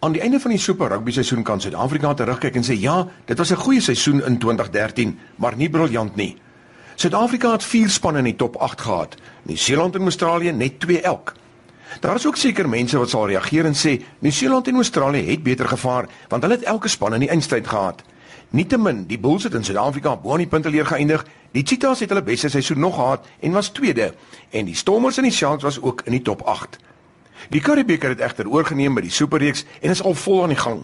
Aan die einde van die Super Rugby seisoen kan Suid-Afrika terugkyk en sê ja, dit was 'n goeie seisoen in 2013, maar nie briljant nie. Suid-Afrika het 4 spanne in die top 8 gehad. Nieu-Seeland en Australië net 2 elk. Daar is ook seker mense wat sal reageer en sê Nieu-Seeland en Australië het beter gevaar want hulle het elke span in die eindstryd gehad. Nietemin, die Bulls het in Suid-Afrika bo aan die punteleer geëindig. Die Cheetahs het hulle beste seisoen nog gehad en was tweede en die Stormers en die Sharks was ook in die top 8. Die Karibeker het egter oorgeneem by die Superreeks en is al vol aan die gang.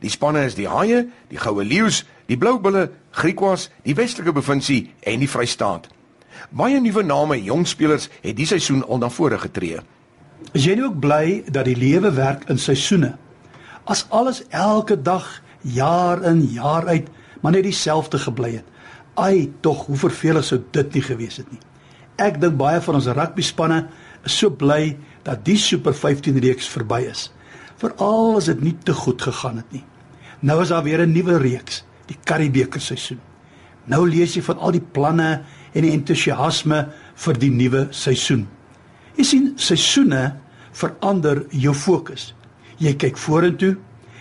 Die spanne is die Haie, die Goue Leeu's, die Blou Bulle, Griquas, die Westelike Provinsie en die Vrystaat. Baie nuwe name, jong spelers het die seisoen al na vore getree. Is jy nie ook bly dat die lewe werk in seisoene? As alles elke dag, jaar in, jaar uit, maar net dieselfde gebly het. Ai, tog hoe vervelig sou dit nie gewees het nie. Ek dink baie van ons rugbyspanne is so bly dat die Super 15 reeks verby is. Veral as dit nie te goed gegaan het nie. Nou is daar weer 'n nuwe reeks, die Karibeker seisoen. Nou lees jy van al die planne en die entoesiasme vir die nuwe seisoen. Jy sien, seisoene verander jou fokus. Jy kyk vorentoe,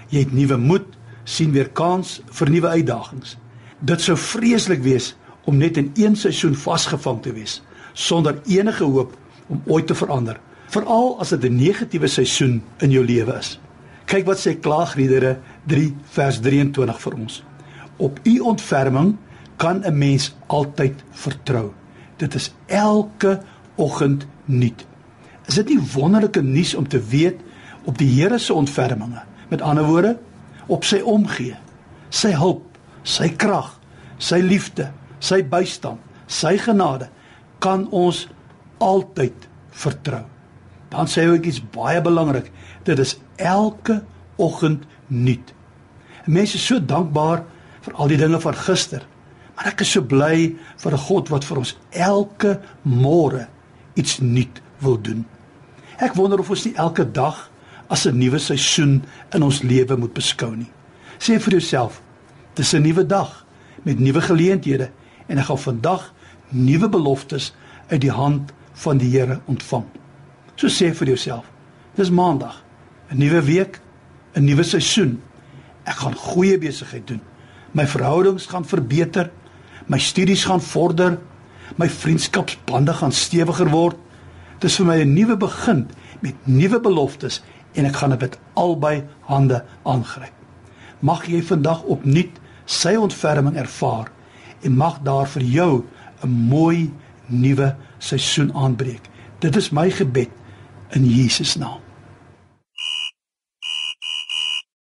jy het nuwe moed, sien weer kans vir nuwe uitdagings. Dit sou vreeslik wees om net in een seisoen vasgevang te wees sonder enige hoop om ooit te verander veral as dit 'n negatiewe seisoen in jou lewe is. Kyk wat sê Klaagliedere 3 vers 23 vir ons. Op u ontferming kan 'n mens altyd vertrou. Dit is elke oggend nuut. Is dit nie wonderlike nuus om te weet op die Here se ontferminge? Met ander woorde, op sy omgee, sy hulp, sy krag, sy liefde, sy bystand, sy genade kan ons altyd vertrou dan sê hy iets baie belangrik. Dit is elke oggend nuut. Mense is so dankbaar vir al die dinge van gister. Maar ek is so bly vir 'n God wat vir ons elke môre iets nuut wil doen. Ek wonder of ons nie elke dag as 'n nuwe seisoen in ons lewe moet beskou nie. Sê vir jouself, dis 'n nuwe dag met nuwe geleenthede en ek gaan vandag nuwe beloftes uit die hand van die Here ontvang. So sê vir jouself, dis maandag, 'n nuwe week, 'n nuwe seisoen. Ek gaan goeie besigheid doen. My verhoudings gaan verbeter, my studies gaan vorder, my vriendskapsbande gaan stewiger word. Dis vir my 'n nuwe begin met nuwe beloftes en ek gaan dit met albei hande aangryp. Mag jy vandag opnuut sy ontferming ervaar en mag daar vir jou 'n mooi nuwe seisoen aanbreek. Dit is my gebed in Jesus naam.